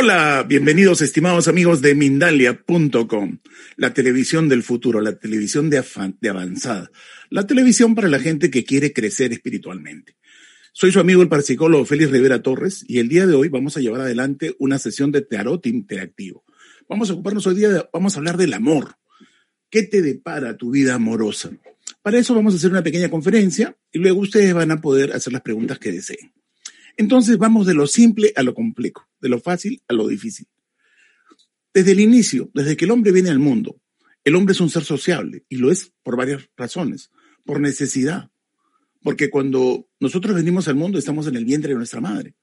Hola, bienvenidos estimados amigos de Mindalia.com, la televisión del futuro, la televisión de, avanzada, la televisión para la gente que quiere crecer espiritualmente. Soy su amigo el parapsicólogo Félix Rivera Torres y el día de hoy vamos a llevar adelante una sesión de tarot interactivo. Vamos a ocuparnos hoy día, de, vamos a hablar del amor. ¿Qué te depara tu vida amorosa? Para eso vamos a hacer una pequeña conferencia y luego ustedes van a poder hacer las preguntas que deseen. Entonces vamos de lo simple a lo complejo, de lo fácil a lo difícil. Desde el inicio, desde que el hombre viene al mundo, el hombre es un ser sociable y lo es por varias razones, por necesidad, porque cuando nosotros venimos al mundo estamos en el vientre de nuestra madre.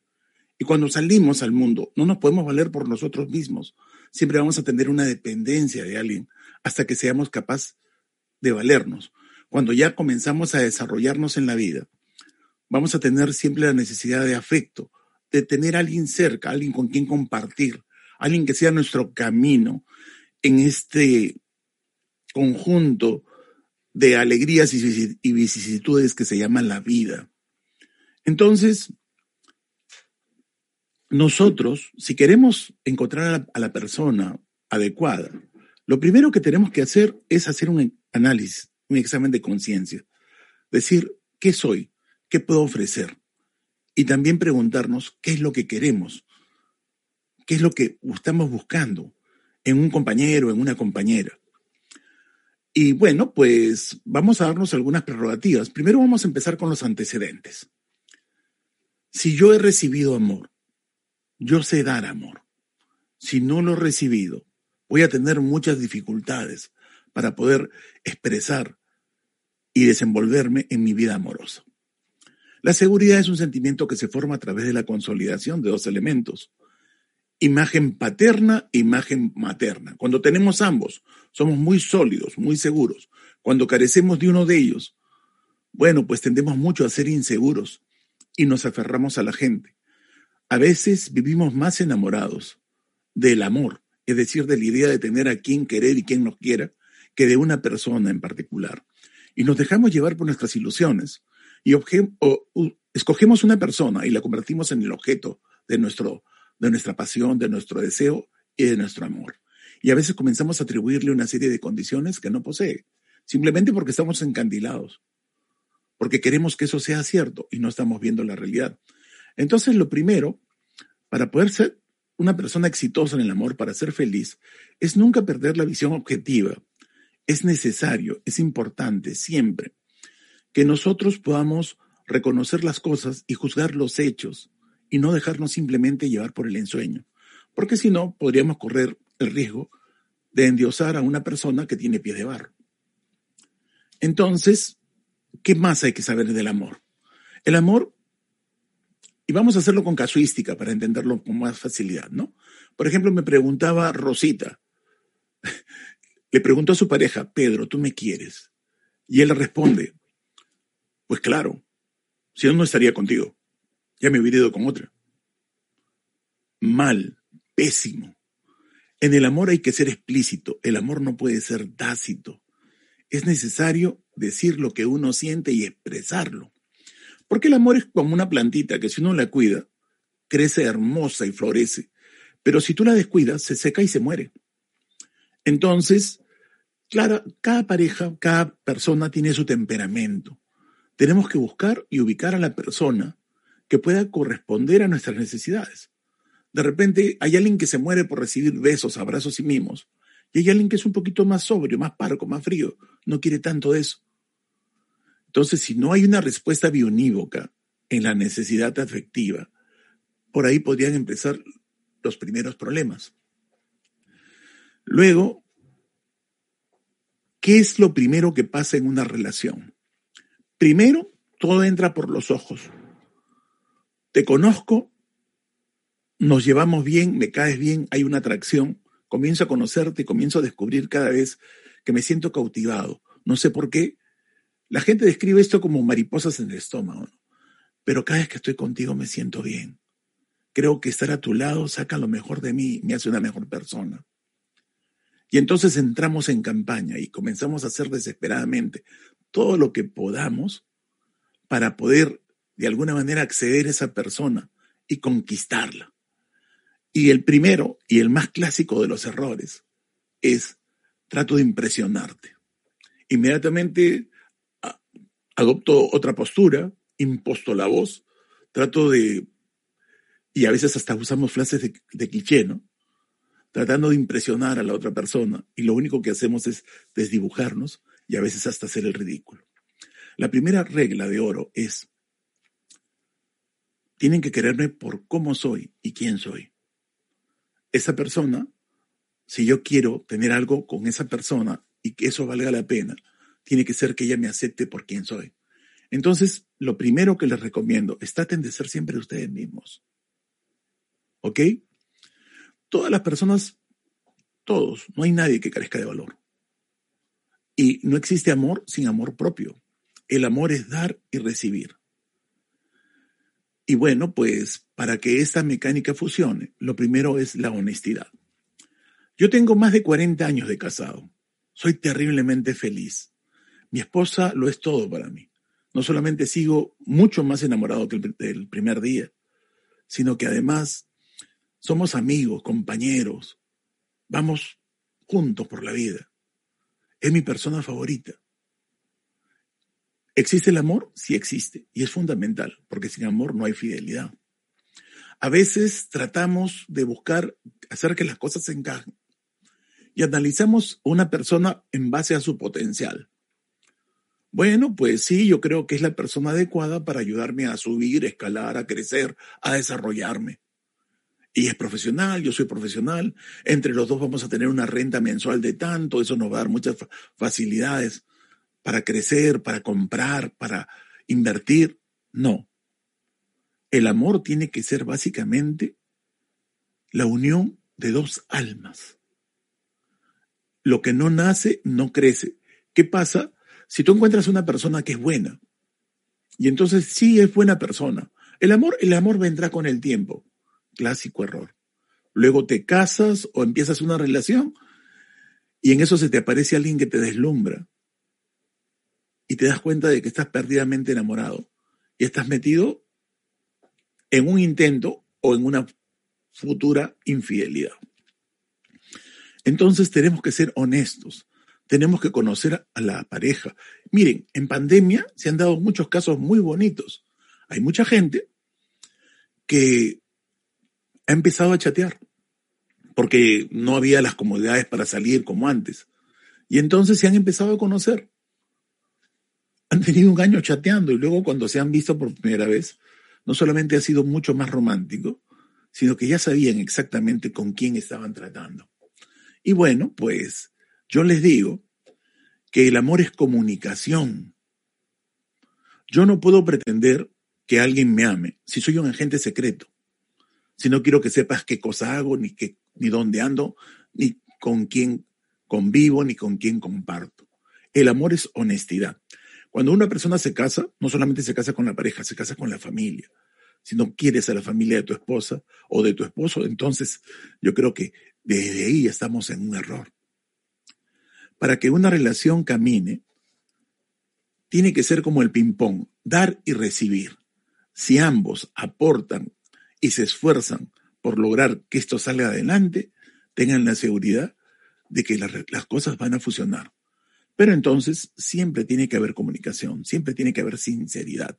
Y cuando salimos al mundo no nos podemos valer por nosotros mismos. Siempre vamos a tener una dependencia de alguien hasta que seamos capaces de valernos. Cuando ya comenzamos a desarrollarnos en la vida, vamos a tener siempre la necesidad de afecto, de tener a alguien cerca, alguien con quien compartir, alguien que sea nuestro camino en este conjunto de alegrías y vicisitudes que se llama la vida. Entonces, nosotros, si queremos encontrar a la persona adecuada, lo primero que tenemos que hacer es hacer un análisis, un examen de conciencia. Decir, ¿qué soy? ¿Qué puedo ofrecer? Y también preguntarnos qué es lo que queremos, qué es lo que estamos buscando en un compañero, en una compañera. Y bueno, pues vamos a darnos algunas prerrogativas. Primero vamos a empezar con los antecedentes. Si yo he recibido amor, yo sé dar amor. Si no lo he recibido, voy a tener muchas dificultades para poder expresar y desenvolverme en mi vida amorosa. La seguridad es un sentimiento que se forma a través de la consolidación de dos elementos. Imagen paterna imagen materna. Cuando tenemos ambos, somos muy sólidos, muy seguros. Cuando carecemos de uno de ellos, bueno, pues tendemos mucho a ser inseguros y nos aferramos a la gente. A veces vivimos más enamorados del amor, es decir, de la idea de tener a quien querer y quien nos quiera, que de una persona en particular. Y nos dejamos llevar por nuestras ilusiones y escogemos una persona y la convertimos en el objeto de, nuestro, de nuestra pasión, de nuestro deseo y de nuestro amor. Y a veces comenzamos a atribuirle una serie de condiciones que no posee, simplemente porque estamos encandilados, porque queremos que eso sea cierto y no estamos viendo la realidad. Entonces, lo primero, para poder ser una persona exitosa en el amor, para ser feliz, es nunca perder la visión objetiva. Es necesario, es importante, siempre que nosotros podamos reconocer las cosas y juzgar los hechos y no dejarnos simplemente llevar por el ensueño, porque si no, podríamos correr el riesgo de endiosar a una persona que tiene pie de barro. Entonces, ¿qué más hay que saber del amor? El amor, y vamos a hacerlo con casuística para entenderlo con más facilidad, ¿no? Por ejemplo, me preguntaba Rosita, le preguntó a su pareja, Pedro, ¿tú me quieres? Y él responde, pues claro, si no, no estaría contigo. Ya me hubiera ido con otra. Mal, pésimo. En el amor hay que ser explícito. El amor no puede ser tácito. Es necesario decir lo que uno siente y expresarlo. Porque el amor es como una plantita que si uno la cuida, crece hermosa y florece. Pero si tú la descuidas, se seca y se muere. Entonces, claro, cada pareja, cada persona tiene su temperamento tenemos que buscar y ubicar a la persona que pueda corresponder a nuestras necesidades. De repente hay alguien que se muere por recibir besos, abrazos y mimos, y hay alguien que es un poquito más sobrio, más parco, más frío, no quiere tanto de eso. Entonces, si no hay una respuesta bionívoca en la necesidad afectiva, por ahí podrían empezar los primeros problemas. Luego, ¿qué es lo primero que pasa en una relación? Primero, todo entra por los ojos. Te conozco, nos llevamos bien, me caes bien, hay una atracción, comienzo a conocerte, comienzo a descubrir cada vez que me siento cautivado. No sé por qué. La gente describe esto como mariposas en el estómago, pero cada vez que estoy contigo me siento bien. Creo que estar a tu lado saca lo mejor de mí, me hace una mejor persona. Y entonces entramos en campaña y comenzamos a hacer desesperadamente todo lo que podamos para poder de alguna manera acceder a esa persona y conquistarla. Y el primero y el más clásico de los errores es trato de impresionarte. Inmediatamente adopto otra postura, imposto la voz, trato de, y a veces hasta usamos frases de, de cliché, ¿no? Tratando de impresionar a la otra persona y lo único que hacemos es desdibujarnos y a veces hasta hacer el ridículo. La primera regla de oro es, tienen que quererme por cómo soy y quién soy. Esa persona, si yo quiero tener algo con esa persona y que eso valga la pena, tiene que ser que ella me acepte por quién soy. Entonces, lo primero que les recomiendo es traten de ser siempre ustedes mismos. ¿Ok? Todas las personas, todos, no hay nadie que carezca de valor. Y no existe amor sin amor propio. El amor es dar y recibir. Y bueno, pues para que esta mecánica funcione, lo primero es la honestidad. Yo tengo más de 40 años de casado. Soy terriblemente feliz. Mi esposa lo es todo para mí. No solamente sigo mucho más enamorado que primer día, sino que además somos amigos, compañeros. Vamos juntos por la vida. Es mi persona favorita. ¿Existe el amor? Sí existe, y es fundamental, porque sin amor no hay fidelidad. A veces tratamos de buscar hacer que las cosas se encajen y analizamos a una persona en base a su potencial. Bueno, pues sí, yo creo que es la persona adecuada para ayudarme a subir, a escalar, a crecer, a desarrollarme. Y es profesional, yo soy profesional, entre los dos vamos a tener una renta mensual de tanto, eso nos va a dar muchas facilidades para crecer, para comprar, para invertir. No. El amor tiene que ser básicamente la unión de dos almas. Lo que no nace, no crece. ¿Qué pasa si tú encuentras una persona que es buena? Y entonces sí es buena persona. El amor, el amor vendrá con el tiempo. Clásico error. Luego te casas o empiezas una relación y en eso se te aparece alguien que te deslumbra y te das cuenta de que estás perdidamente enamorado y estás metido en un intento o en una futura infidelidad. Entonces tenemos que ser honestos, tenemos que conocer a la pareja. Miren, en pandemia se han dado muchos casos muy bonitos. Hay mucha gente que ha empezado a chatear porque no había las comodidades para salir como antes. Y entonces se han empezado a conocer han tenido un año chateando y luego cuando se han visto por primera vez, no solamente ha sido mucho más romántico, sino que ya sabían exactamente con quién estaban tratando. Y bueno, pues yo les digo que el amor es comunicación. Yo no puedo pretender que alguien me ame si soy un agente secreto, si no quiero que sepas qué cosa hago, ni, qué, ni dónde ando, ni con quién convivo, ni con quién comparto. El amor es honestidad. Cuando una persona se casa, no solamente se casa con la pareja, se casa con la familia. Si no quieres a la familia de tu esposa o de tu esposo, entonces yo creo que desde ahí estamos en un error. Para que una relación camine, tiene que ser como el ping-pong, dar y recibir. Si ambos aportan y se esfuerzan por lograr que esto salga adelante, tengan la seguridad de que las, cosas van a funcionar. Pero entonces siempre tiene que haber comunicación, siempre tiene que haber sinceridad.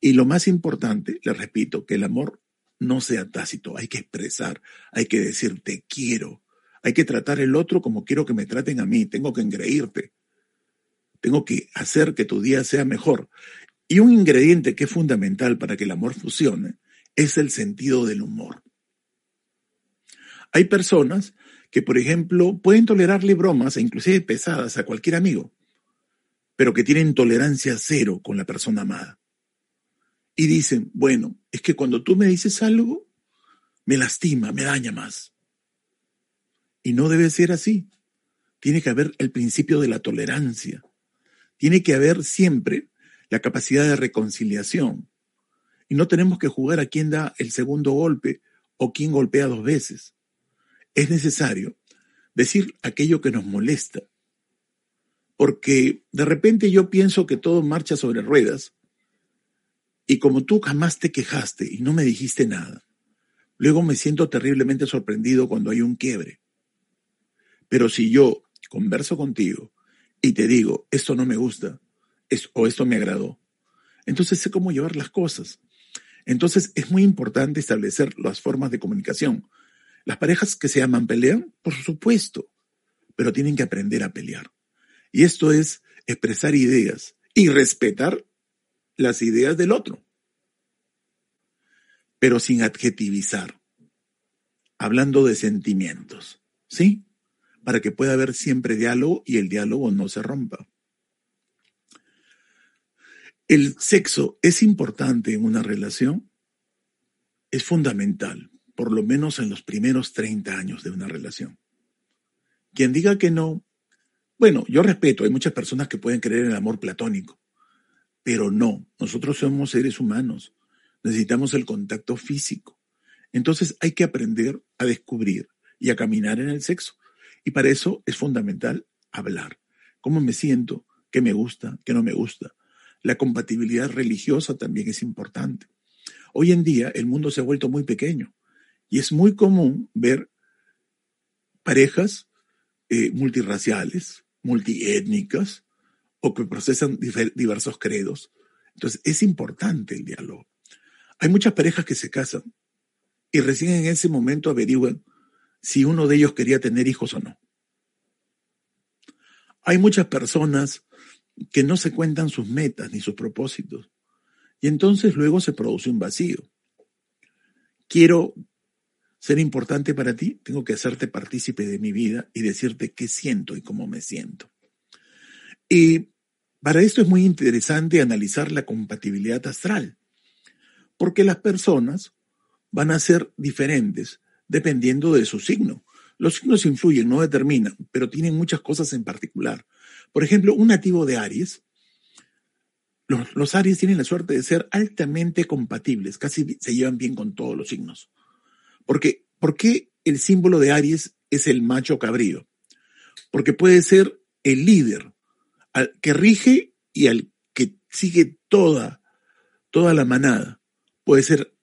Y lo más importante, le repito, que el amor no sea tácito, hay que expresar, hay que decir te quiero, hay que tratar el otro como quiero que me traten a mí, tengo que engreírte. tengo que hacer que tu día sea mejor. Y un ingrediente que es fundamental para que el amor funcione es el sentido del humor. Hay personas que, por ejemplo, pueden tolerarle bromas, e inclusive pesadas, a cualquier amigo, pero que tienen tolerancia cero con la persona amada. Y dicen, bueno, es que cuando tú me dices algo, me lastima, me daña más. Y no debe ser así. Tiene que haber el principio de la tolerancia. Tiene que haber siempre la capacidad de reconciliación. Y no tenemos que jugar a quién da el segundo golpe o quién golpea dos veces. Es necesario decir aquello que nos molesta. Porque de repente yo pienso que todo marcha sobre ruedas y como tú jamás te quejaste y no me dijiste nada, luego me siento terriblemente sorprendido cuando hay un quiebre. Pero si yo converso contigo y te digo, esto no me gusta, o esto me agradó, entonces sé cómo llevar las cosas. Entonces es muy importante establecer las formas de comunicación. Las parejas que se aman pelean, por supuesto, pero tienen que aprender a pelear. Y esto es expresar ideas y respetar las ideas del otro, pero sin adjetivizar, hablando de sentimientos, ¿sí? Para que pueda haber siempre diálogo y el diálogo no se rompa. El sexo es importante en una relación, es fundamental, por lo menos en los primeros 30 años de una relación. Quien diga que no, bueno, yo respeto, hay muchas personas que pueden creer en el amor platónico, pero no, nosotros somos seres humanos, necesitamos el contacto físico. Entonces hay que aprender a descubrir y a caminar en el sexo. Y para eso es fundamental hablar. ¿Cómo me siento? ¿Qué me gusta? ¿Qué no me gusta? La compatibilidad religiosa también es importante. Hoy en día el mundo se ha vuelto muy pequeño y es muy común ver parejas eh, multirraciales, multiétnicas, o que procesan diversos credos. Entonces, es importante el diálogo. Hay muchas parejas que se casan y recién en ese momento averiguan si uno de ellos quería tener hijos o no. Hay muchas personas que no se cuentan sus metas ni sus propósitos y entonces luego se produce un vacío. Quiero ser importante para ti, tengo que hacerte partícipe de mi vida y decirte qué siento y cómo me siento. Y para esto es muy interesante analizar la compatibilidad astral, porque las personas van a ser diferentes dependiendo de su signo. Los signos influyen, no determinan, pero tienen muchas cosas en particular. Por ejemplo, un nativo de Aries, los, Aries tienen la suerte de ser altamente compatibles, casi se llevan bien con todos los signos. Porque, ¿Por qué el símbolo de Aries es el macho cabrío? Porque puede ser el líder, al que rige y al que sigue toda, toda la manada. Puede ser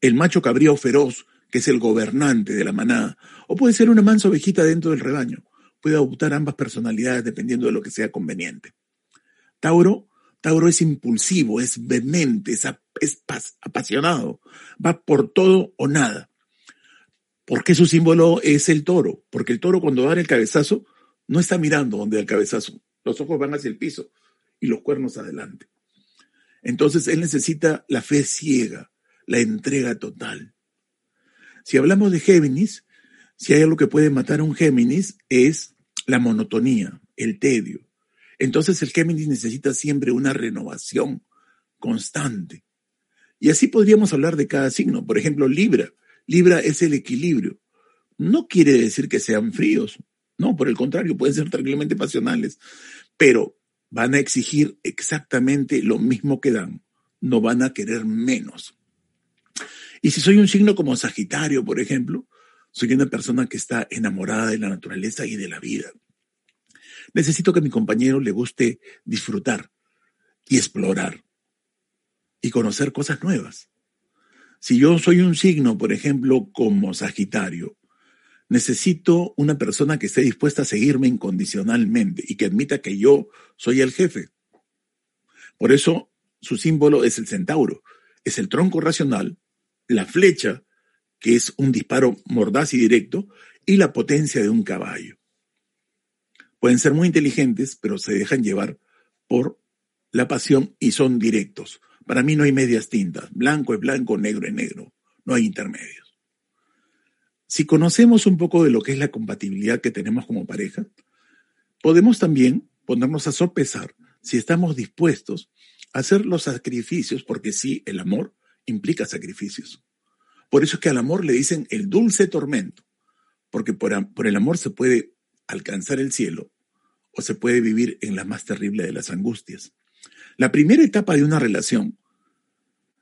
el macho cabrío feroz, que es el gobernante de la manada, o puede ser una mansa ovejita dentro del rebaño. Puede adoptar ambas personalidades dependiendo de lo que sea conveniente. Tauro, Tauro es impulsivo, es vehemente, es, es apasionado, va por todo o nada. ¿Por qué su símbolo es el toro? Porque el toro cuando da el cabezazo no está mirando donde da el cabezazo, los ojos van hacia el piso y los cuernos adelante. Entonces él necesita la fe ciega, la entrega total. Si hablamos de Géminis, si hay algo que puede matar a un Géminis es la monotonía, el tedio. Entonces el Géminis necesita siempre una renovación constante. Y así podríamos hablar de cada signo. Por ejemplo, Libra. Libra es el equilibrio. No quiere decir que sean fríos, no, por el contrario, pueden ser terriblemente pasionales, pero van a exigir exactamente lo mismo que dan, no van a querer menos. Y si soy un signo como Sagitario, por ejemplo, soy una persona que está enamorada de la naturaleza y de la vida. Necesito que a mi compañero le guste disfrutar y explorar y conocer cosas nuevas. Si yo soy un signo, por ejemplo, como Sagitario, necesito una persona que esté dispuesta a seguirme incondicionalmente y que admita que yo soy el jefe. Por eso su símbolo es el centauro, es el tronco racional, la flecha, que es un disparo mordaz y directo, y la potencia de un caballo. Pueden ser muy inteligentes, pero se dejan llevar por la pasión y son directos. Para mí no hay medias tintas. Blanco es blanco, negro es negro. No hay intermedios. Si conocemos un poco de lo que es la compatibilidad que tenemos como pareja, podemos también ponernos a sopesar si estamos dispuestos a hacer los sacrificios, porque sí, el amor implica sacrificios. Por eso es que al amor le dicen el dulce tormento, porque por, el amor se puede alcanzar el cielo o se puede vivir en la más terrible de las angustias. La primera etapa de una relación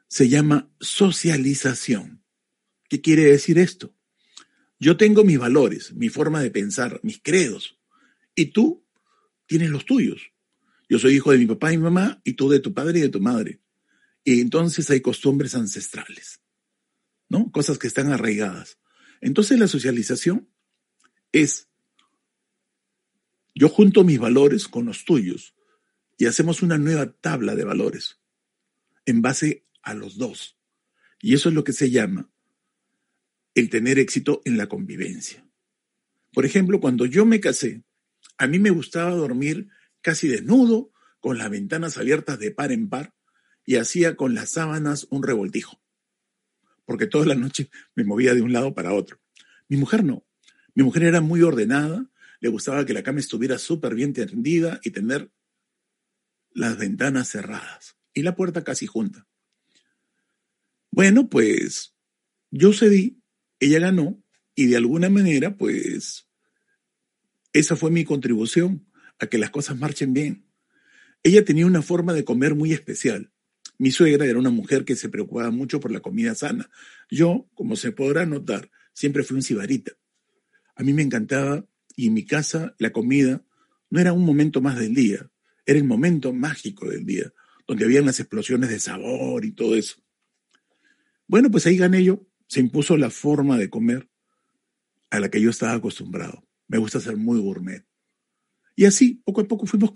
se llama socialización. ¿Qué quiere decir esto? Yo tengo mis valores, mi forma de pensar, mis credos, y tú tienes los tuyos. Yo soy hijo de mi papá y mamá, y tú de tu padre y de tu madre. Y entonces hay costumbres ancestrales, ¿no? Cosas que están arraigadas. Entonces la socialización es, yo junto mis valores con los tuyos y hacemos una nueva tabla de valores en base a los dos. Y eso es lo que se llama el tener éxito en la convivencia. Por ejemplo, cuando yo me casé, a mí me gustaba dormir casi desnudo, con las ventanas abiertas de par en par, y hacía con las sábanas un revoltijo, porque toda la noche me movía de un lado para otro. Mi mujer no. Mi mujer era muy ordenada, le gustaba que la cama estuviera súper bien tendida y tener las ventanas cerradas y la puerta casi junta. Bueno, pues yo cedí, ella ganó y de alguna manera, pues esa fue mi contribución a que las cosas marchen bien. Ella tenía una forma de comer muy especial. Mi suegra era una mujer que se preocupaba mucho por la comida sana. Yo, como se podrá notar, siempre fui un cibarita. A mí me encantaba y en mi casa la comida no era un momento más del día, era el momento mágico del día, donde había unas explosiones de sabor y todo eso. Bueno, pues ahí gané yo, se impuso la forma de comer a la que yo estaba acostumbrado. Me gusta ser muy gourmet. Y así, poco a poco fuimos,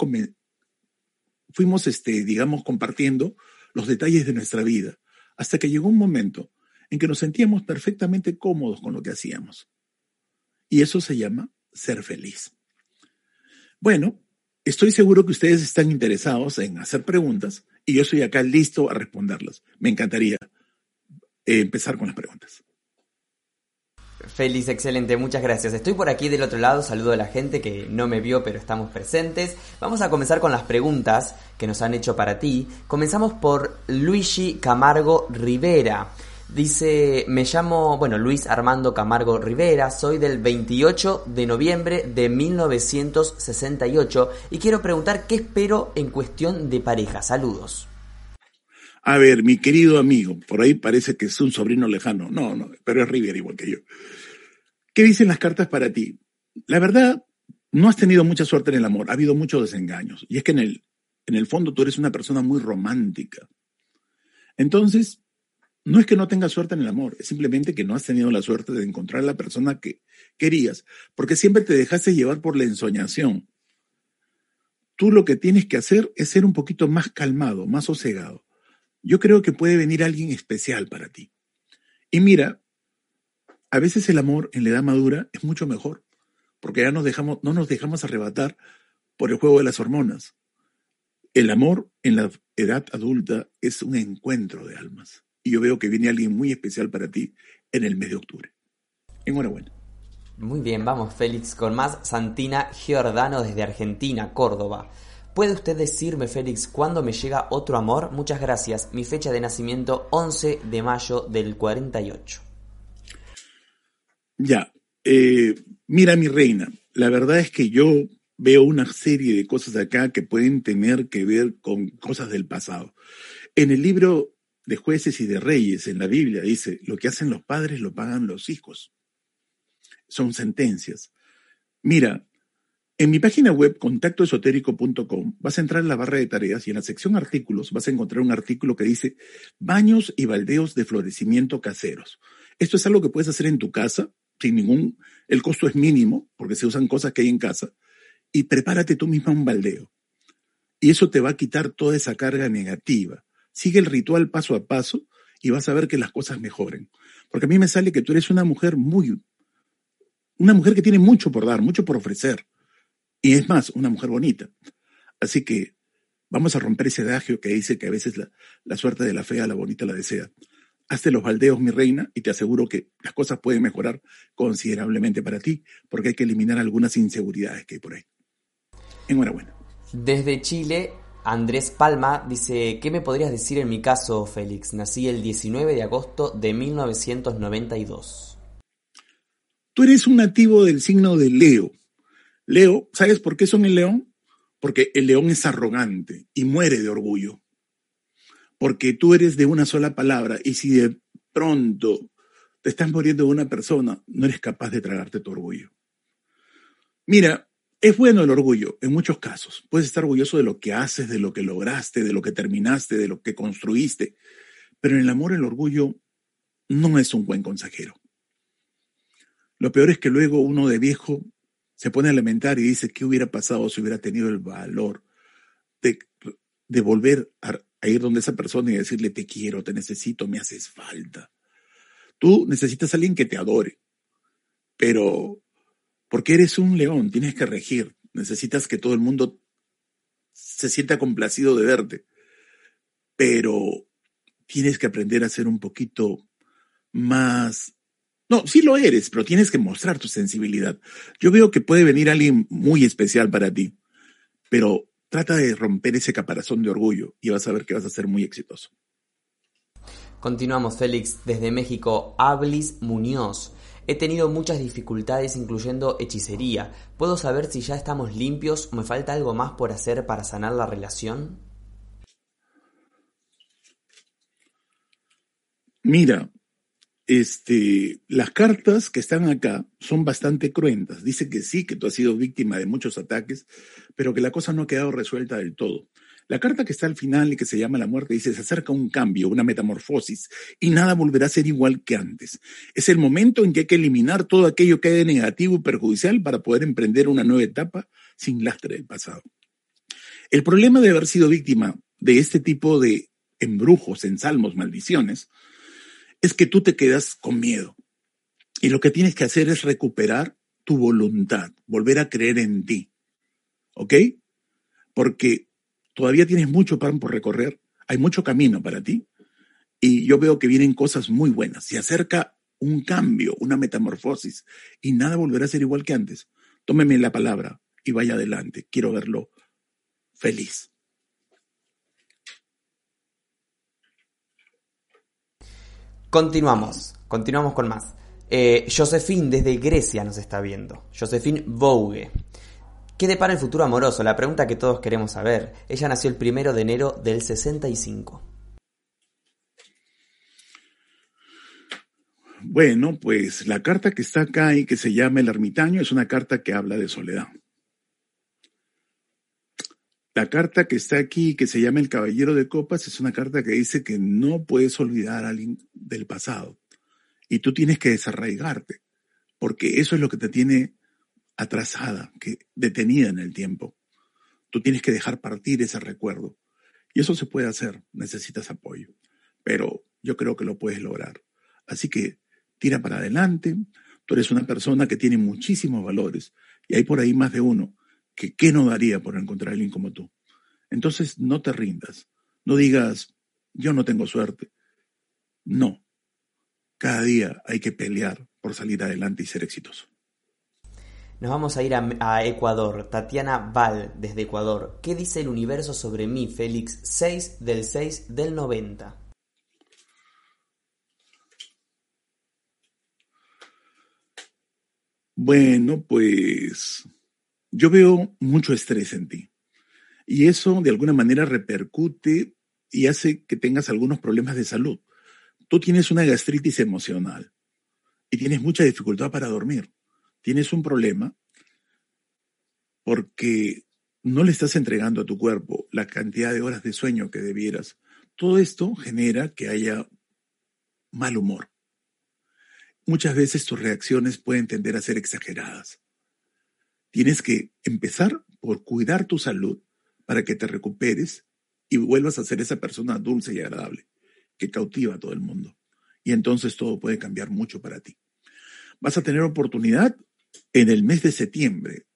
fuimos este, digamos, compartiendo los detalles de nuestra vida, hasta que llegó un momento en que nos sentíamos perfectamente cómodos con lo que hacíamos. Y eso se llama ser feliz. Bueno, estoy seguro que ustedes están interesados en hacer preguntas y yo estoy acá listo a responderlas. Me encantaría eh, empezar con las preguntas. Feliz, excelente, muchas gracias. Estoy por aquí del otro lado, saludo a la gente que no me vio pero estamos presentes. Vamos a comenzar con las preguntas que nos han hecho para ti. Comenzamos por Luigi Camargo Rivera. Dice, me llamo, bueno, Luis Armando Camargo Rivera, soy del 28 de noviembre de 1968 y quiero preguntar qué espero en cuestión de pareja. Saludos. A ver, mi querido amigo, por ahí parece que es un sobrino lejano. No, no, pero es Rivera igual que yo. ¿Qué dicen las cartas para ti? La verdad, no has tenido mucha suerte en el amor, ha habido muchos desengaños. Y es que en el, en el fondo tú eres una persona muy romántica. Entonces, no es que no tengas suerte en el amor, es simplemente que no has tenido la suerte de encontrar a la persona que querías, porque siempre te dejaste llevar por la ensoñación. Tú lo que tienes que hacer es ser un poquito más calmado, más sosegado. Yo creo que puede venir alguien especial para ti. Y mira, a veces el amor en la edad madura es mucho mejor, porque ya nos dejamos, no nos dejamos arrebatar por el juego de las hormonas. El amor en la edad adulta es un encuentro de almas y yo veo que viene alguien muy especial para ti en el mes de octubre. Enhorabuena. Muy bien, vamos Félix con más. Santina Giordano desde Argentina, Córdoba. ¿Puede usted decirme, Félix, cuándo me llega otro amor? Muchas gracias. Mi fecha de nacimiento, 11 de mayo del 48. Ya, eh, mira mi reina, la verdad es que yo veo una serie de cosas acá que pueden tener que ver con cosas del pasado. En el libro de jueces y de reyes en la Biblia dice, lo que hacen los padres lo pagan los hijos. Son sentencias. Mira, en mi página web contactoesotérico.com vas a entrar en la barra de tareas y en la sección artículos vas a encontrar un artículo que dice baños y baldeos de florecimiento caseros. Esto es algo que puedes hacer en tu casa sin ningún, el costo es mínimo porque se usan cosas que hay en casa y prepárate tú misma un baldeo. Y eso te va a quitar toda esa carga negativa Sigue el ritual paso a paso y vas a ver que las cosas mejoren. Porque a mí me sale que tú eres una mujer muy, una mujer que tiene mucho por dar, mucho por ofrecer. Y es más, una mujer bonita. Así que Vamos a romper ese adagio que dice que a veces la, la suerte de la fea, la bonita la desea. Hazte los baldeos, mi reina, y te aseguro que las cosas pueden mejorar considerablemente para ti, porque hay que eliminar algunas inseguridades que hay por ahí. Enhorabuena. Desde Chile, Andrés Palma dice, ¿qué me podrías decir en mi caso, Félix? Nací el 19 de agosto de 1992. Tú eres un nativo del signo de Leo. Leo, ¿sabes por qué son el león? Porque el león es arrogante y muere de orgullo. Porque tú eres de una sola palabra y si de pronto te estás muriendo de una persona, no eres capaz de tragarte tu orgullo. Mira, es bueno el orgullo en muchos casos. Puedes estar orgulloso de lo que haces, de lo que lograste, de lo que terminaste, de lo que construiste. Pero en el amor el orgullo no es un buen consejero. Lo peor es que luego uno de viejo se pone a lamentar y dice, ¿qué hubiera pasado si hubiera tenido el valor de, volver a, a ir donde esa persona y decirle, te quiero, te necesito, me haces falta? Tú necesitas a alguien que te adore, pero porque eres un león, tienes que regir, necesitas que todo el mundo se sienta complacido de verte, pero tienes que aprender a ser un poquito más... No, sí lo eres, pero tienes que mostrar tu sensibilidad. Yo veo que puede venir alguien muy especial para ti, pero trata de romper ese caparazón de orgullo y vas a ver que vas a ser muy exitoso. Continuamos, Félix, desde México, Ablis Muñoz. He tenido muchas dificultades incluyendo hechicería. ¿Puedo saber si ya estamos limpios o me falta algo más por hacer para sanar la relación? Mira, este, las cartas que están acá son bastante cruentas. Dice que sí, que tú has sido víctima de muchos ataques, pero que la cosa no ha quedado resuelta del todo. La carta que está al final y que se llama la muerte dice, se acerca un cambio, una metamorfosis, y nada volverá a ser igual que antes. Es el momento en que hay que eliminar todo aquello que hay de negativo y perjudicial para poder emprender una nueva etapa sin lastre del pasado. El problema de haber sido víctima de este tipo de embrujos, ensalmos, maldiciones, es que tú te quedas con miedo. Y lo que tienes que hacer es recuperar tu voluntad, volver a creer en ti. ¿Ok? Porque todavía tienes mucho pan por recorrer, hay mucho camino para ti. Y yo veo que vienen cosas muy buenas. Se acerca un cambio, una metamorfosis, y nada volverá a ser igual que antes. Tómeme la palabra y vaya adelante. Quiero verlo feliz. Continuamos, continuamos con más. Eh, Josephine desde Grecia nos está viendo. Josephine Vogue. ¿Qué depara el futuro amoroso? La pregunta que todos queremos saber. Ella nació el primero de enero del 65. Bueno, pues la carta que está acá y que se llama El ermitaño es una carta que habla de soledad. La carta que está aquí, que se llama El Caballero de Copas, es una carta que dice que no puedes olvidar a alguien del pasado. Y tú tienes que desarraigarte, porque eso es lo que te tiene atrasada, que detenida en el tiempo. Tú tienes que dejar partir ese recuerdo. Y eso se puede hacer, necesitas apoyo. Pero yo creo que lo puedes lograr. Así que tira para adelante. Tú eres una persona que tiene muchísimos valores y hay por ahí más de uno que qué no daría por encontrar a alguien como tú. Entonces no te rindas. No digas, yo no tengo suerte. No. Cada día hay que pelear por salir adelante y ser exitoso. Nos vamos a ir a, Ecuador. Tatiana Val, desde Ecuador. ¿Qué dice el universo sobre mí, Félix? 6 del 6 del 90. Bueno, pues yo veo mucho estrés en ti. Y eso de alguna manera repercute y hace que tengas algunos problemas de salud. Tú tienes una gastritis emocional y tienes mucha dificultad para dormir tienes un problema porque no le estás entregando a tu cuerpo la cantidad de horas de sueño que debieras. Todo esto genera que haya mal humor. Muchas veces tus reacciones pueden tender a ser exageradas. Tienes que empezar por cuidar tu salud para que te recuperes y vuelvas a ser esa persona dulce y agradable que cautiva a todo el mundo. Y entonces todo puede cambiar mucho para ti. Vas a tener oportunidad en el mes de septiembre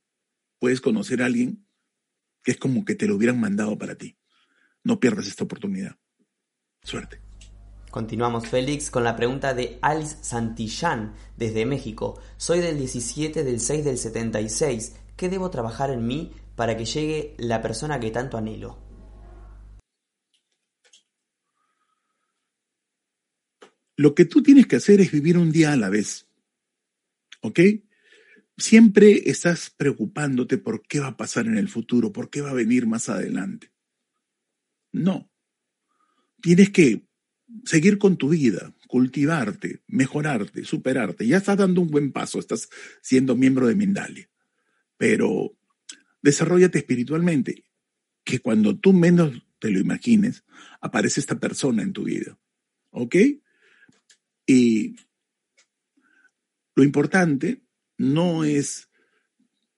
puedes conocer a alguien que es como que te lo hubieran mandado para ti. No pierdas esta oportunidad. Suerte. Continuamos, Félix, con la pregunta de Alice Santillán, desde México. Soy del 17 del 6 del 76. ¿Qué debo trabajar en mí para que llegue la persona que tanto anhelo? Lo que tú tienes que hacer es vivir un día a la vez. ¿Ok? Siempre estás preocupándote por qué va a pasar en el futuro, por qué va a venir más adelante. No. Tienes que seguir con tu vida, cultivarte, mejorarte, superarte. Ya estás dando un buen paso, estás siendo miembro de Mindalia. Pero desarrollate espiritualmente, que cuando tú menos te lo imagines, aparece esta persona en tu vida. ¿Ok? Y lo importante no es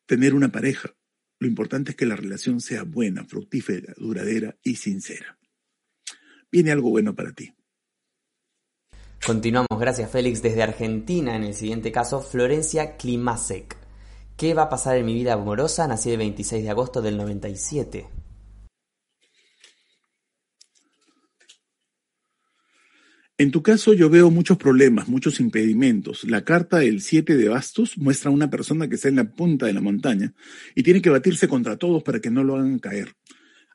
tener una pareja, lo importante es que la relación sea buena, fructífera, duradera y sincera. Viene algo bueno para ti. Continuamos, gracias Félix, desde Argentina, en el siguiente caso, Florencia Klimasek. ¿Qué va a pasar en mi vida amorosa? Nací el 26 de agosto del 97. En tu caso yo veo muchos problemas, muchos impedimentos. La carta del 7 de bastos muestra a una persona que está en la punta de la montaña y tiene que batirse contra todos para que no lo hagan caer.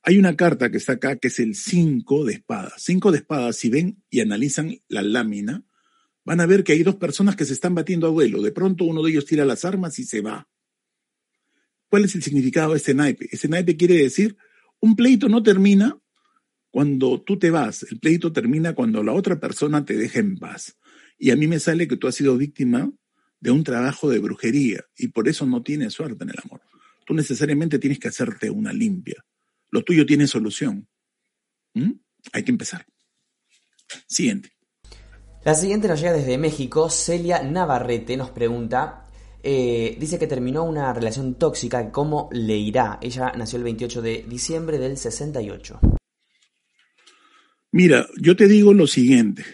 Hay una carta que está acá que es el 5 de espadas. 5 de espadas, si ven y analizan la lámina, van a ver que hay dos personas que se están batiendo a duelo. De pronto uno de ellos tira las armas y se va. ¿Cuál es el significado de este naipe? Este naipe quiere decir, un pleito no termina cuando tú te vas, el pleito termina cuando la otra persona te deja en paz. Y a mí me sale que tú has sido víctima de un trabajo de brujería y por eso no tienes suerte en el amor. Tú necesariamente tienes que hacerte una limpia. Lo tuyo tiene solución. ¿Mm? Hay que empezar. Siguiente. La siguiente nos llega desde México. Celia Navarrete nos pregunta, eh, dice que terminó una relación tóxica, ¿cómo le irá? Ella nació el 28 de diciembre del 68. Mira, yo te digo lo siguiente.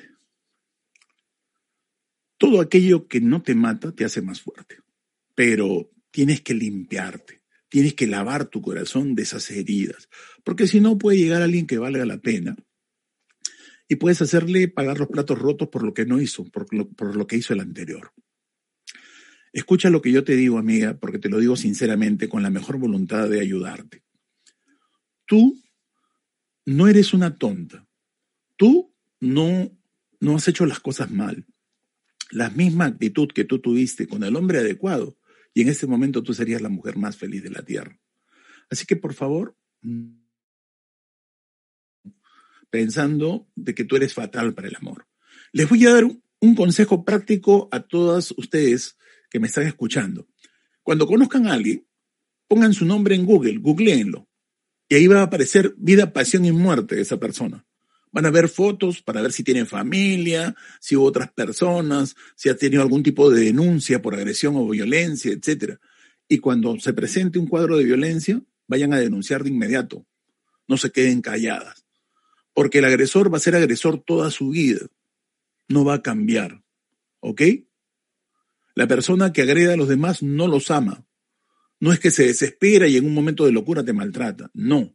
Todo aquello que no te mata te hace más fuerte, pero tienes que limpiarte, tienes que lavar tu corazón de esas heridas, porque si no puede llegar alguien que valga la pena y puedes hacerle pagar los platos rotos por lo que no hizo, por lo, por lo que hizo el anterior. Escucha lo que yo te digo, amiga, porque te lo digo sinceramente, con la mejor voluntad de ayudarte. Tú no eres una tonta, tú no, no has hecho las cosas mal. La misma actitud que tú tuviste con el hombre adecuado, y en ese momento tú serías la mujer más feliz de la tierra. Así que por favor, pensando de que tú eres fatal para el amor. Les voy a dar un consejo práctico a todas ustedes que me están escuchando. Cuando conozcan a alguien, pongan su nombre en Google, googleenlo, y ahí va a aparecer vida, pasión y muerte de esa persona. Van a ver fotos para ver si tiene familia, si hubo otras personas, si ha tenido algún tipo de denuncia por agresión o violencia, etc. Y cuando se presente un cuadro de violencia, vayan a denunciar de inmediato. No se queden calladas. Porque el agresor va a ser agresor toda su vida. No va a cambiar. ¿Ok? La persona que agrede a los demás no los ama. No es que se desespera y en un momento de locura te maltrata. No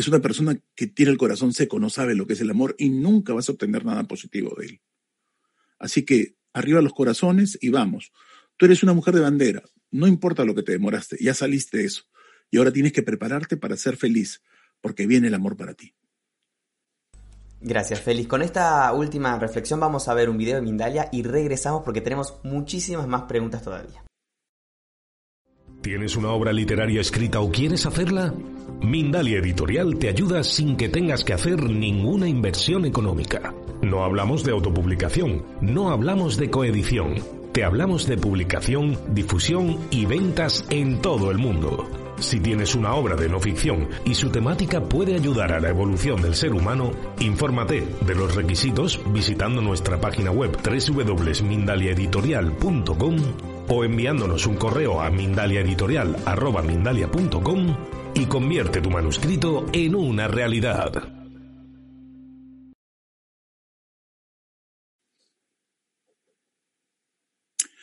es una persona que tiene el corazón seco, no sabe lo que es el amor y nunca vas a obtener nada positivo de él. Así que arriba los corazones y vamos. Tú eres una mujer de bandera, no importa lo que te demoraste, ya saliste de eso. Y ahora tienes que prepararte para ser feliz, porque viene el amor para ti. Gracias, Félix. Con esta última reflexión vamos a ver un video de Mindalia y regresamos porque tenemos muchísimas más preguntas todavía. ¿Tienes una obra literaria escrita o quieres hacerla? Mindalia Editorial te ayuda sin que tengas que hacer ninguna inversión económica. No hablamos de autopublicación, no hablamos de coedición. Te hablamos de publicación, difusión y ventas en todo el mundo. Si tienes una obra de no ficción y su temática puede ayudar a la evolución del ser humano, infórmate de los requisitos visitando nuestra página web www.mindaliaeditorial.com o enviándonos un correo a mindaliaeditorial.com y convierte tu manuscrito en una realidad.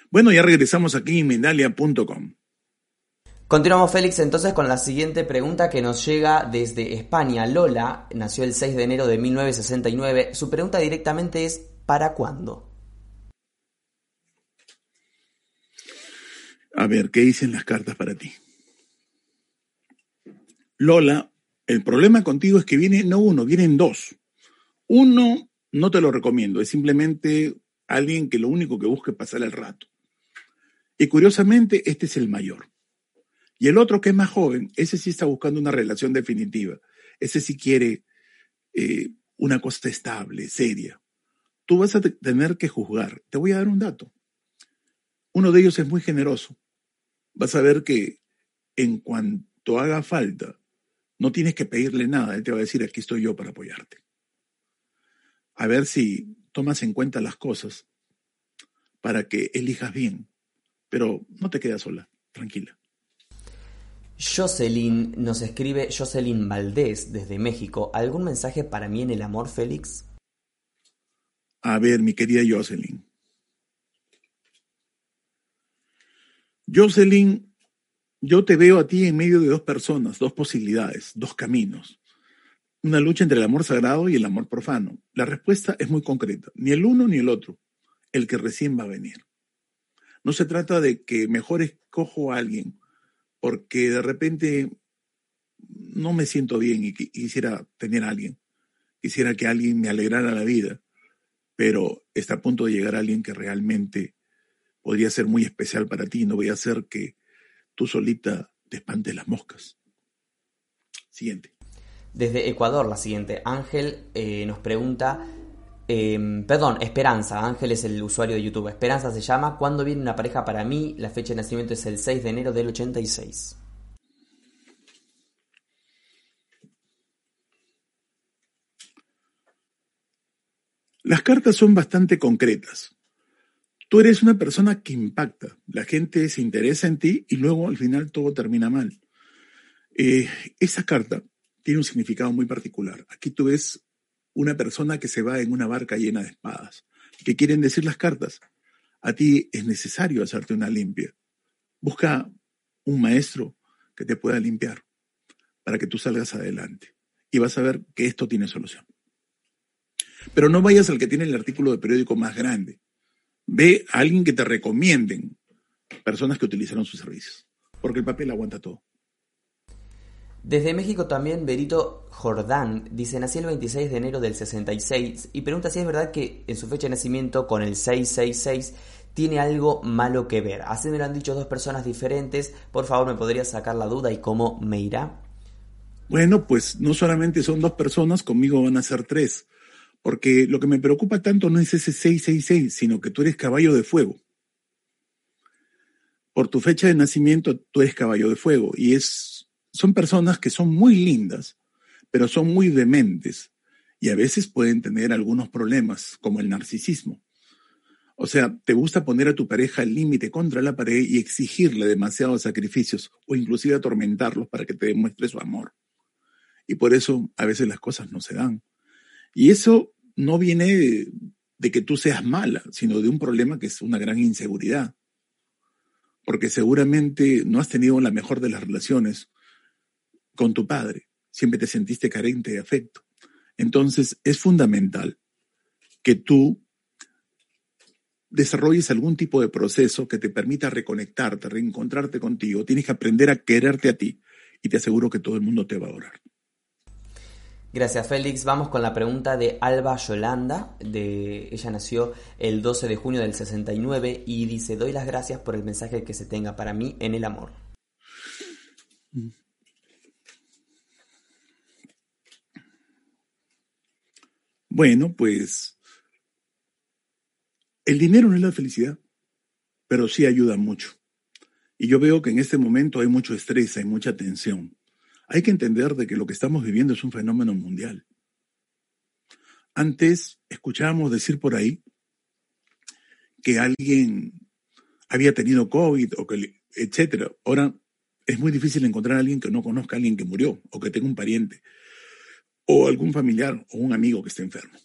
Bueno, ya regresamos aquí en Mindalia.com. Continuamos, Félix, entonces con la siguiente pregunta que nos llega desde España. Lola nació el 6 de enero de 1969. Su pregunta directamente es, ¿para cuándo? A ver, ¿qué dicen las cartas para ti? Lola, el problema contigo es que viene no uno, vienen dos. Uno, no te lo recomiendo, es simplemente alguien que lo único que busca es pasar el rato. Y curiosamente, este es el mayor. Y el otro que es más joven, ese sí está buscando una relación definitiva. Ese sí quiere eh, una cosa estable, seria. Tú vas a tener que juzgar. Te voy a dar un dato. Uno de ellos es muy generoso. Vas a ver que en cuanto haga falta, no tienes que pedirle nada. Él te va a decir, aquí estoy yo para apoyarte. A ver si tomas en cuenta las cosas para que elijas bien. Pero no te quedas sola, tranquila. Jocelyn nos escribe, Jocelyn Valdés desde México. ¿Algún mensaje para mí en el amor, Félix? A ver, mi querida Jocelyn. Jocelyn, yo te veo a ti en medio de dos personas, dos posibilidades, dos caminos. Una lucha entre el amor sagrado y el amor profano. La respuesta es muy concreta. Ni el uno ni el otro. El que recién va a venir. No se trata de que mejor escojo a alguien porque de repente no me siento bien y quisiera tener a alguien. Quisiera que alguien me alegrara la vida, pero está a punto de llegar alguien que realmente podría ser muy especial para ti. No voy a hacer que tú solita te espantes las moscas. Siguiente. Desde Ecuador, la siguiente. Ángel eh, nos pregunta Em, perdón, Esperanza, Ángel es el usuario de YouTube. Esperanza se llama. ¿Cuándo viene una pareja para mí? La fecha de nacimiento es el 6 de enero del 86. Las cartas son bastante concretas. Tú eres una persona que impacta. La gente se interesa en ti y luego al final todo termina mal. Eh, esa carta tiene un significado muy particular. Aquí tú ves una persona que se va en una barca llena de espadas. ¿Qué quieren decir las cartas? A ti es necesario hacerte una limpia. Busca un maestro que te pueda limpiar para que tú salgas adelante. Y vas a ver que esto tiene solución. Pero no vayas al que tiene el artículo de periódico más grande. Ve a alguien que te recomienden personas que utilizaron sus servicios. Porque el papel aguanta todo. Desde México también Berito Jordán dice, nací el 26 de enero del 66 y pregunta si es verdad que en su fecha de nacimiento con el 666 tiene algo malo que ver. Así me lo han dicho dos personas diferentes. Por favor, ¿me podrías sacar la duda y cómo me irá? Bueno, pues no solamente son dos personas, conmigo van a ser tres. Porque lo que me preocupa tanto no es ese 666, sino que tú eres caballo de fuego. Por tu fecha de nacimiento, tú eres caballo de fuego y es son personas que son muy lindas, pero son muy dementes y a veces pueden tener algunos problemas, como el narcisismo. O sea, te gusta poner a tu pareja al límite contra la pared y exigirle demasiados sacrificios o inclusive atormentarlos para que te demuestre su amor. Y por eso a veces las cosas no se dan. Y eso no viene de, que tú seas mala, sino de un problema que es una gran inseguridad. Porque seguramente no has tenido la mejor de las relaciones con tu padre, siempre te sentiste carente de afecto. Entonces es fundamental que tú desarrolles algún tipo de proceso que te permita reconectarte, reencontrarte contigo. Tienes que aprender a quererte a ti y te aseguro que todo el mundo te va a adorar. Gracias Félix. Vamos con la pregunta de Alba Yolanda. De... Ella nació el 12 de junio del 69 y dice, doy las gracias por el mensaje que se tenga para mí en el amor. Bueno, pues el dinero no es la felicidad, pero sí ayuda mucho. Y yo veo que en este momento hay mucho estrés, hay mucha tensión. Hay que entender de que lo que estamos viviendo es un fenómeno mundial. Antes escuchábamos decir por ahí que alguien había tenido COVID o que, etcétera. Ahora es muy difícil encontrar a alguien que no conozca a alguien que murió o que tenga un pariente o algún familiar o un amigo que esté enfermo.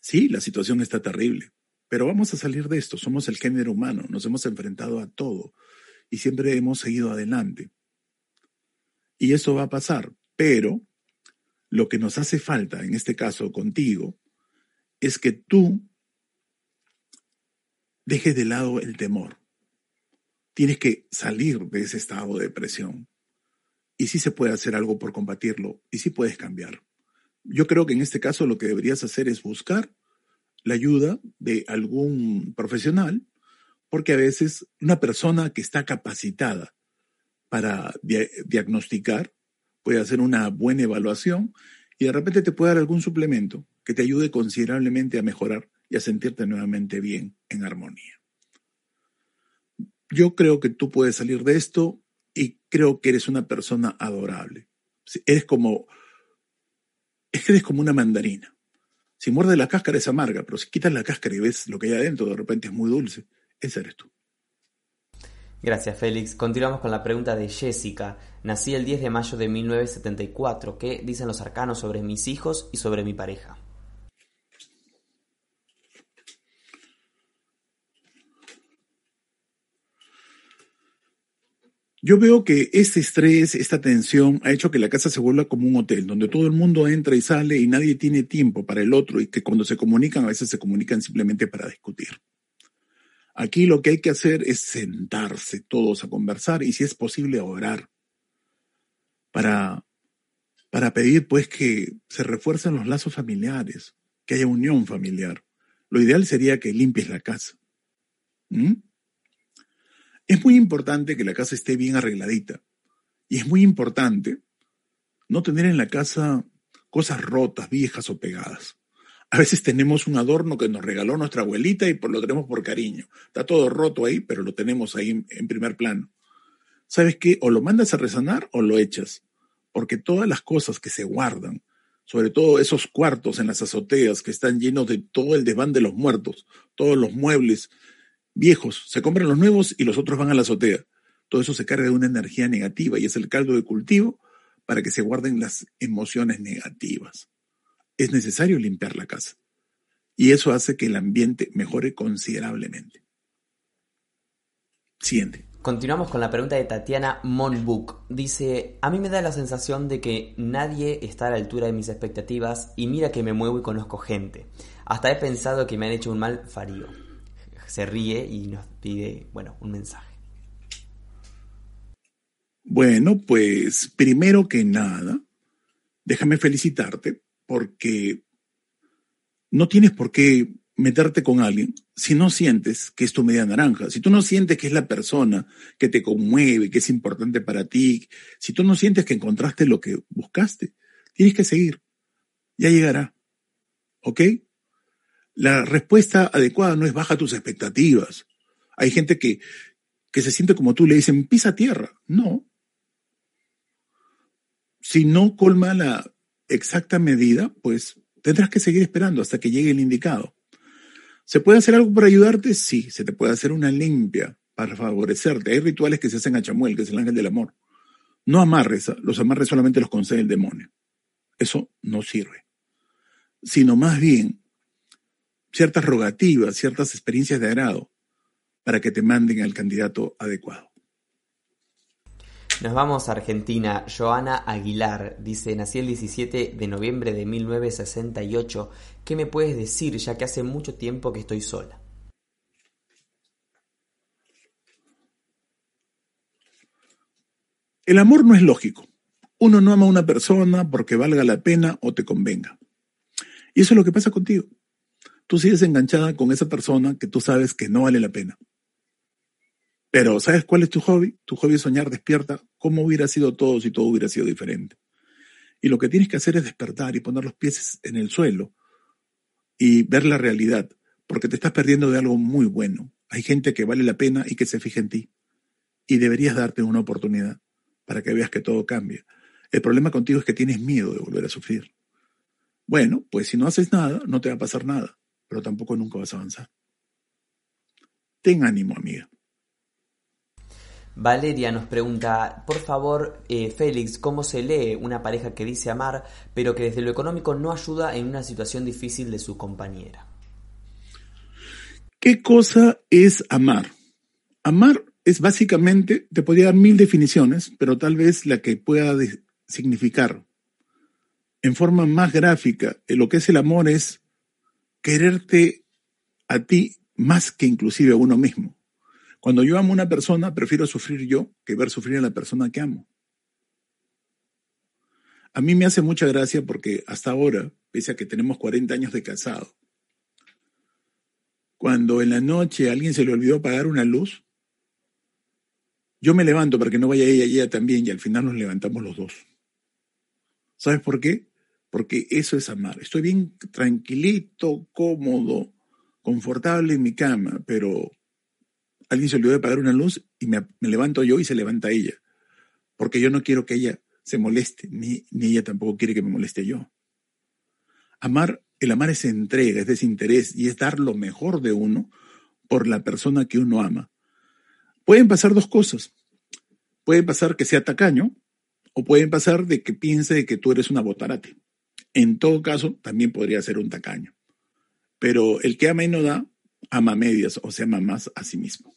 Sí, la situación está terrible, pero vamos a salir de esto. Somos el género humano, nos hemos enfrentado a todo y siempre hemos seguido adelante. Y eso va a pasar, pero lo que nos hace falta, en este caso contigo, es que tú dejes de lado el temor. Tienes que salir de ese estado de depresión. Y sí se puede hacer algo por combatirlo y sí puedes cambiar. Yo creo que en este caso lo que deberías hacer es buscar la ayuda de algún profesional, porque a veces una persona que está capacitada para diagnosticar puede hacer una buena evaluación y de repente te puede dar algún suplemento que te ayude considerablemente a mejorar y a sentirte nuevamente bien, en armonía. Yo creo que tú puedes salir de esto y creo que eres una persona adorable. Eres como, es que eres como una mandarina. Si muerde la cáscara es amarga, pero si quitas la cáscara y ves lo que hay adentro, de repente es muy dulce. Ese eres tú. Gracias, Félix. Continuamos con la pregunta de Jessica. Nací el 10 de mayo de 1974. ¿Qué dicen los arcanos sobre mis hijos y sobre mi pareja? Yo veo que este estrés, esta tensión ha hecho que la casa se vuelva como un hotel, donde todo el mundo entra y sale y nadie tiene tiempo para el otro y que cuando se comunican a veces se comunican simplemente para discutir. Aquí lo que hay que hacer es sentarse todos a conversar y si es posible orar para, para pedir pues que se refuercen los lazos familiares, que haya unión familiar. Lo ideal sería que limpies la casa. ¿Mm? Es muy importante que la casa esté bien arregladita. Y es muy importante no tener en la casa cosas rotas, viejas o pegadas. A veces tenemos un adorno que nos regaló nuestra abuelita y lo tenemos por cariño. Está todo roto ahí, pero lo tenemos ahí en, primer plano. ¿Sabes qué? O lo mandas a resanar o lo echas. Porque todas las cosas que se guardan, sobre todo esos cuartos en las azoteas que están llenos de todo el desván de los muertos, todos los muebles viejos, se compran los nuevos y los otros van a la azotea. Todo eso se carga de una energía negativa y es el caldo de cultivo para que se guarden las emociones negativas. Es necesario limpiar la casa y eso hace que el ambiente mejore considerablemente. Siguiente. Continuamos con la pregunta de Tatiana Monbuk. Dice, a mí me da la sensación de que nadie está a la altura de mis expectativas y mira que me muevo y conozco gente. Hasta he pensado que me han hecho un mal farío se ríe y nos pide, bueno, un mensaje. Bueno, pues primero que nada, déjame felicitarte porque no tienes por qué meterte con alguien si no sientes que es tu media naranja, si tú no sientes que es la persona que te conmueve, que es importante para ti, si tú no sientes que encontraste lo que buscaste, tienes que seguir. Ya llegará. ¿Ok? La respuesta adecuada no es baja tus expectativas. Hay gente que, que se siente como tú, le dicen, pisa tierra. No. Si no colma la exacta medida, pues tendrás que seguir esperando hasta que llegue el indicado. ¿Se puede hacer algo para ayudarte? Sí, se te puede hacer una limpia para favorecerte. Hay rituales que se hacen a Chamuel, que es el ángel del amor. No amarres, los amarres solamente los concede el demonio. Eso no sirve. Sino más bien ciertas rogativas, ciertas experiencias de agrado para que te manden al candidato adecuado. Nos vamos a Argentina. Joana Aguilar dice, nací el 17 de noviembre de 1968. ¿Qué me puedes decir ya que hace mucho tiempo que estoy sola? El amor no es lógico. Uno no ama a una persona porque valga la pena o te convenga. Y eso es lo que pasa contigo tú sigues enganchada con esa persona que tú sabes que no vale la pena. Pero ¿sabes cuál es tu hobby? Tu hobby es soñar despierta cómo hubiera sido todo si todo hubiera sido diferente. Y lo que tienes que hacer es despertar y poner los pies en el suelo y ver la realidad, porque te estás perdiendo de algo muy bueno. Hay gente que vale la pena y que se fija en ti. Y deberías darte una oportunidad para que veas que todo cambia. El problema contigo es que tienes miedo de volver a sufrir. Bueno, pues si no haces nada, no te va a pasar nada pero tampoco nunca vas a avanzar. Ten ánimo, amiga. Valeria nos pregunta, por favor, eh, Félix, ¿cómo se lee una pareja que dice amar, pero que desde lo económico no ayuda en una situación difícil de su compañera? ¿Qué cosa es amar? Amar es básicamente, te podría dar mil definiciones, pero tal vez la que pueda significar en forma más gráfica lo que es el amor es quererte a ti más que inclusive a uno mismo. Cuando yo amo a una persona, prefiero sufrir yo que ver sufrir a la persona que amo. A mí me hace mucha gracia porque hasta ahora, pese a que tenemos 40 años de casado, cuando en la noche a alguien se le olvidó apagar una luz, yo me levanto para que no vaya ella y ella también y al final nos levantamos los dos. ¿Sabes por qué? Porque eso es amar. Estoy bien tranquilito, cómodo, confortable en mi cama, pero alguien se olvidó de apagar una luz y me, levanto yo y se levanta ella. Porque yo no quiero que ella se moleste, ni, ni ella tampoco quiere que me moleste yo. Amar, el amar es entrega, es desinterés y es dar lo mejor de uno por la persona que uno ama. Pueden pasar dos cosas. Puede pasar que sea tacaño o pueden pasar de que piense que tú eres una botarate. En todo caso, también podría ser un tacaño. Pero el que ama y no da, ama medias o se ama más a sí mismo.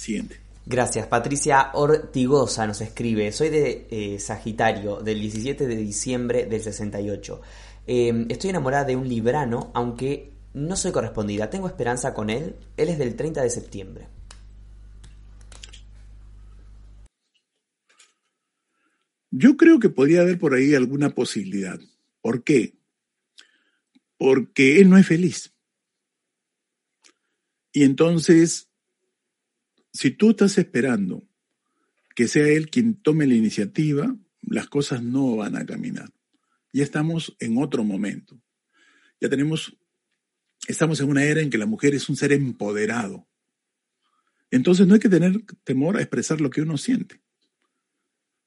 Siguiente. Gracias. Patricia Ortigosa nos escribe. Soy de eh, Sagitario, del 17 de diciembre del 68. Eh, estoy enamorada de un librano, aunque no soy correspondida, tengo esperanza con él. Él es del 30 de septiembre. Yo creo que podría haber por ahí alguna posibilidad. ¿Por qué? Porque él no es feliz. Y entonces, si tú estás esperando que sea él quien tome la iniciativa, las cosas no van a caminar. Ya estamos en otro momento. Ya tenemos estamos en una era en que la mujer es un ser empoderado. Entonces no hay que tener temor a expresar lo que uno siente.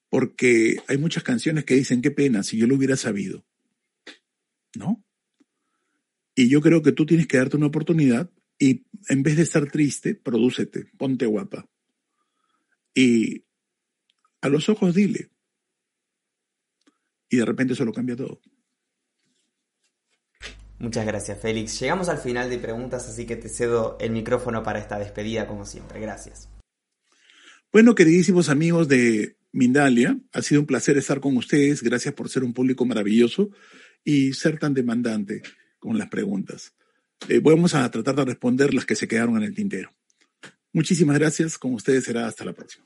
Porque hay muchas canciones que dicen, qué pena, si yo lo hubiera sabido. ¿No? Y yo creo que tú tienes que darte una oportunidad y en vez de estar triste, prodúcete, ponte guapa. Y a los ojos dile. Y de repente eso lo cambia todo. Muchas gracias, Félix. Llegamos al final de preguntas, así que te cedo el micrófono para esta despedida, como siempre. Gracias. Bueno, queridísimos amigos de Mindalia, ha sido un placer estar con ustedes. Gracias por ser un público maravilloso y ser tan demandante con las preguntas. Eh, vamos a tratar de responder las que se quedaron en el tintero. Muchísimas gracias. Con ustedes será hasta la próxima.